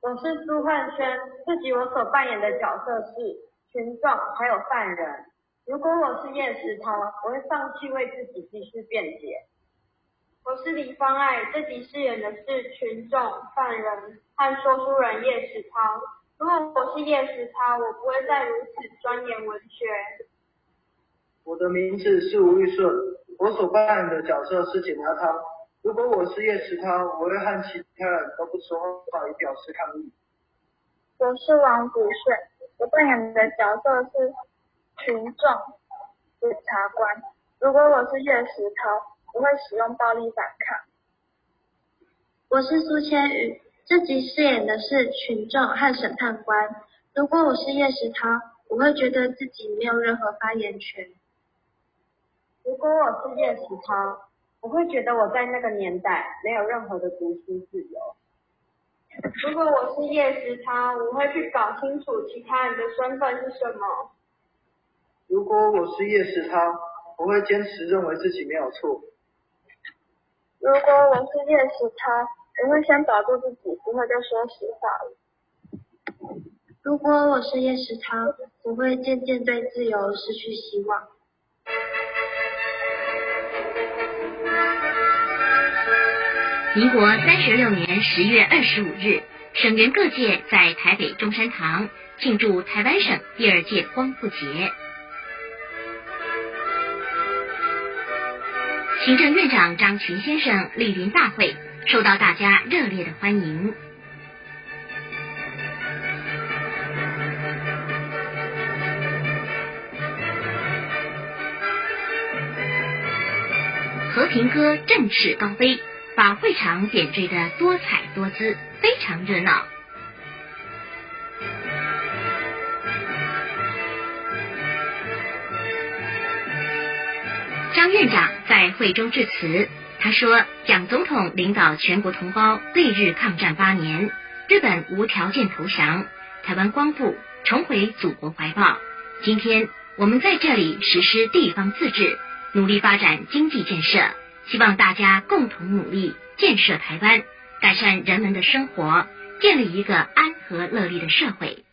我是朱焕轩，这集我所扮演的角色是群众还有犯人。如果我是叶石涛，我会放弃为自己继续辩解。我是李芳爱，这集饰演的是群众、犯人和说书人叶石涛。如果我是叶石涛，我不会再如此钻研文学。我的名字是吴玉顺，我所扮演的角色是警察涛。如果我是叶石涛，我会和其他人都不说话，以表示抗议。我是王祖顺，我扮演的角色是群众检察官。如果我是叶石涛，我会使用暴力反抗。我是苏千羽，这集饰演的是群众和审判官。如果我是叶石涛，我会觉得自己没有任何发言权。如果我是叶石涛。我会觉得我在那个年代没有任何的读书自由。如果我是叶时涛，我会去搞清楚其他人的身份是什么。如果我是叶时涛，我会坚持认为自己没有错。如果我是叶时涛，我会先保住自己，不会再说实话了。如果我是叶时涛，我会渐渐对自由失去希望。民国三十六年十月二十五日，省员各界在台北中山堂庆祝台湾省第二届光复节。行政院长张群先生莅临大会，受到大家热烈的欢迎。和平鸽振翅高飞。把会场点缀的多彩多姿，非常热闹。张院长在会中致辞，他说：“蒋总统领导全国同胞对日抗战八年，日本无条件投降，台湾光复，重回祖国怀抱。今天我们在这里实施地方自治，努力发展经济建设。”希望大家共同努力，建设台湾，改善人们的生活，建立一个安和乐利的社会。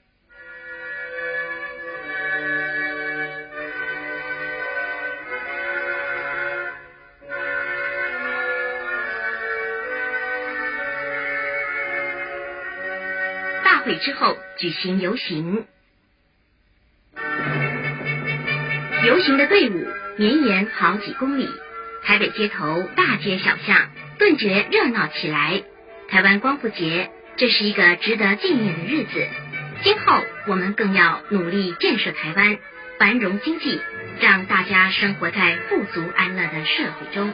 大会之后举行游行，游行的队伍绵延好几公里。台北街头大街小巷顿觉热闹起来。台湾光复节，这是一个值得纪念的日子。今后我们更要努力建设台湾，繁荣经济，让大家生活在富足安乐的社会中。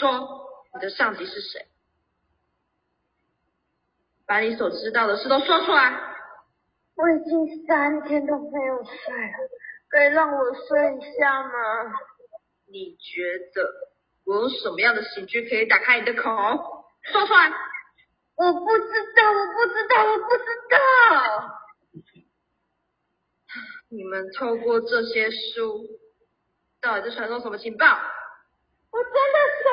说，你的上级是谁？把你所知道的事都说出来。我已经三天都没有睡了，可以让我睡一下吗？你觉得我用什么样的刑具可以打开你的口？说出来。我不知道，我不知道，我不知道。你们透过这些书，到底在传送什么情报？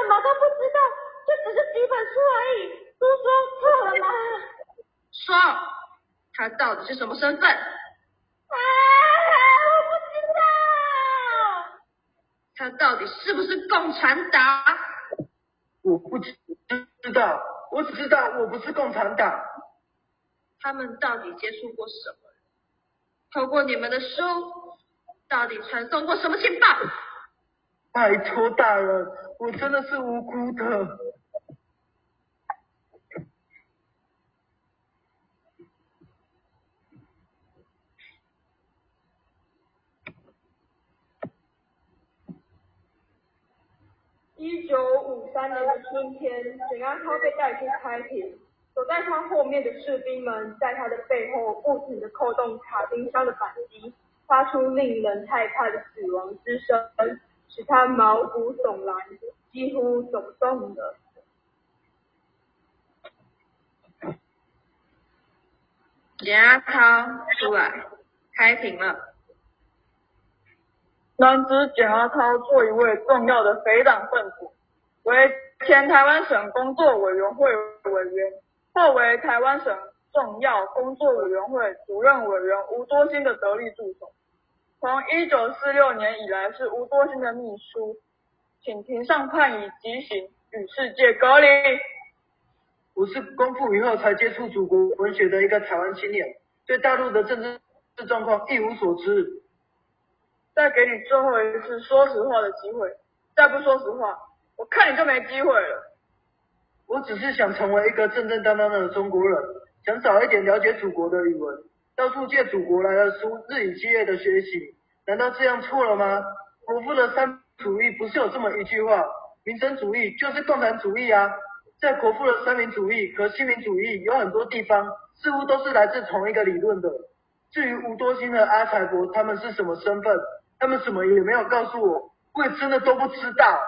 么都不知道，这只是几本书而已。都说错了吗？说，他到底是什么身份？啊，我不知道。他到底是不是共产党？我不知知道，我只知道我不是共产党。他们到底接触过什么？透过你们的书，到底传送过什么情报？拜托大人，我真的是无辜的。一九五三年的春天，简阿涛被带去开庭。走在他后面的士兵们，在他的背后不停的扣动卡丁车的扳机，发出令人害怕的死亡之声，使他毛骨悚然，几乎走不动了。简阿涛出来，开庭了。男子简阿涛做一位重要的匪党分子，为前台湾省工作委员会委员。后为台湾省重要工作委员会主任委员吴多兴的得力助手，从一九四六年以来是吴多兴的秘书，请庭上判以极刑，与世界隔离。我是公复以后才接触祖国文学的一个台湾青年，对大陆的政治状况一无所知。再给你最后一次说实话的机会，再不说实话，我看你就没机会了。我只是想成为一个正正当当的中国人，想早一点了解祖国的语文，到处借祖国来的书，日以继夜的学习。难道这样错了吗？国父的三主义不是有这么一句话：民生主义就是共产主义啊！在国父的三民主义和新民主义有很多地方似乎都是来自同一个理论的。至于吴多兴和阿财伯他们是什么身份，他们什么也没有告诉我，我也真的都不知道。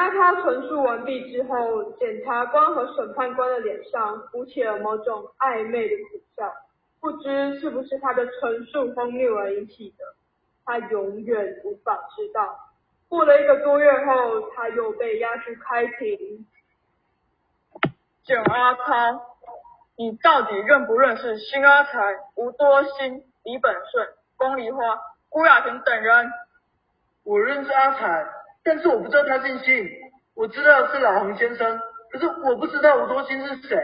简阿涛陈述完毕之后，检察官和审判官的脸上浮起了某种暧昧的苦笑，不知是不是他的陈述荒谬而引起的，他永远无法知道。过了一个多月后，他又被押去开庭。简阿涛，你到底认不认识辛阿才、吴多兴、李本顺、龚梨花、辜亚婷等人？我认识阿才。但是我不知道他姓姓，我知道是老洪先生，可是我不知道吴多兴是谁。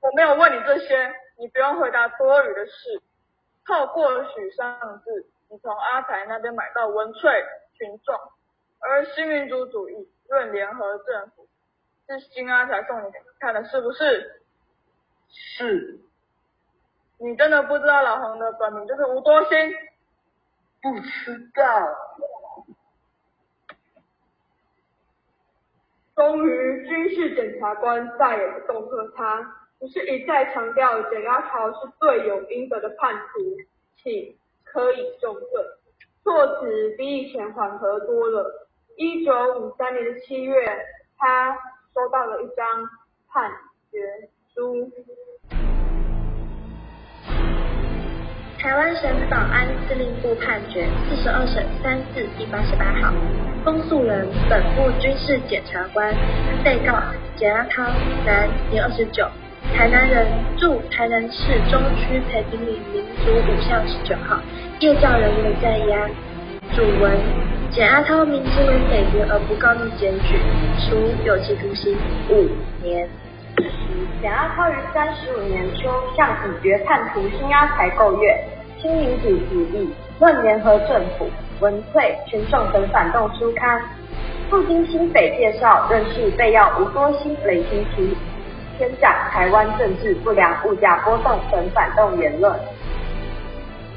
我没有问你这些，你不用回答多余的事。透过许上字，你从阿才那边买到文翠群众，而新民主主义论联合政府是新阿才送你看的，是不是？是。你真的不知道老洪的本名就是吴多兴？不知道。是，检察官再也不恫吓他，只是一再强调简阿桃是罪有应得的叛徒，请可以重罪。措辞比以前缓和多了。一九五三年的七月，他收到了一张判决书。台湾省保安司令部判决四十二审三四第八十八号，公诉人本部军事检察官，被告简阿涛，男，年二十九，台南人，住台南市中区培平里民族五巷十九号，夜教人员在押。主文：简阿涛明知为匪谍而不告密检举，处有期徒刑五年。简阿涛于三十五年初向已决叛徒新阿才购阅《新民主主义论联合政府》《文翠群众等反动书刊》，不经新匪介绍，认识被要吴多兴、雷清奇，宣讲台湾政治不良、物价波动等反动言论。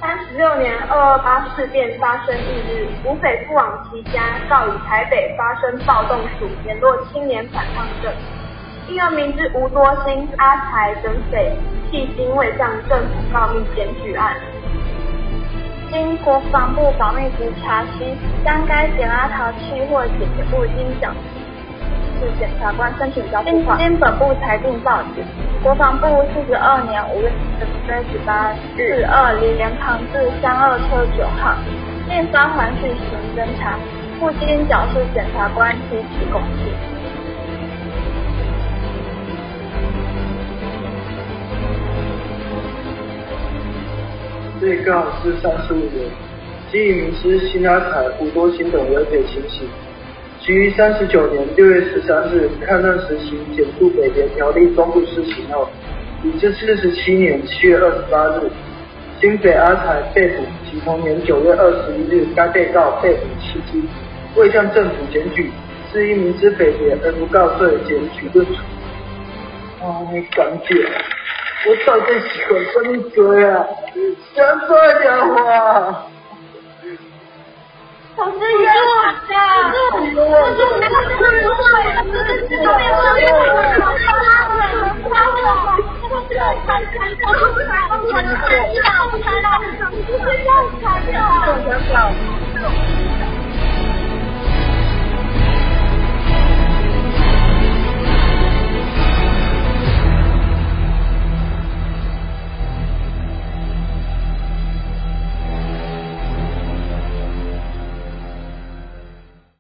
三十六年二二八事变发生翌日，吴匪不往其家，告以台北发生暴动署联络青年反抗政府，因而明知吴多兴、阿才等匪迄今未向政府告密检举案。经国防部保密局查悉，将该检阿桃弃或解决部经缴是检察官申请交付款，经本部裁定报警。国防部四十二年五月三十八日二零连旁至三二车九号，并发还讯行侦查，不经缴是检察官提起公诉被告是三十五年，基于明知新阿才、吴多兴等违匪情形，其于三十九年六月十三日抗战实行《减速北别条例》公布施行后，以至四十七年七月二十八日，新北阿才被捕及同年九月二十一日，该被告被捕期间，未向政府检举，是因明知北谍而不告罪，检举论处。啊，你敢解？我到底喜欢跟你嘴啊！讲这点话。同志冤枉的，同志冤枉的，同志冤枉的，同志冤枉的，同志冤枉的，同志冤枉的，同志冤枉的，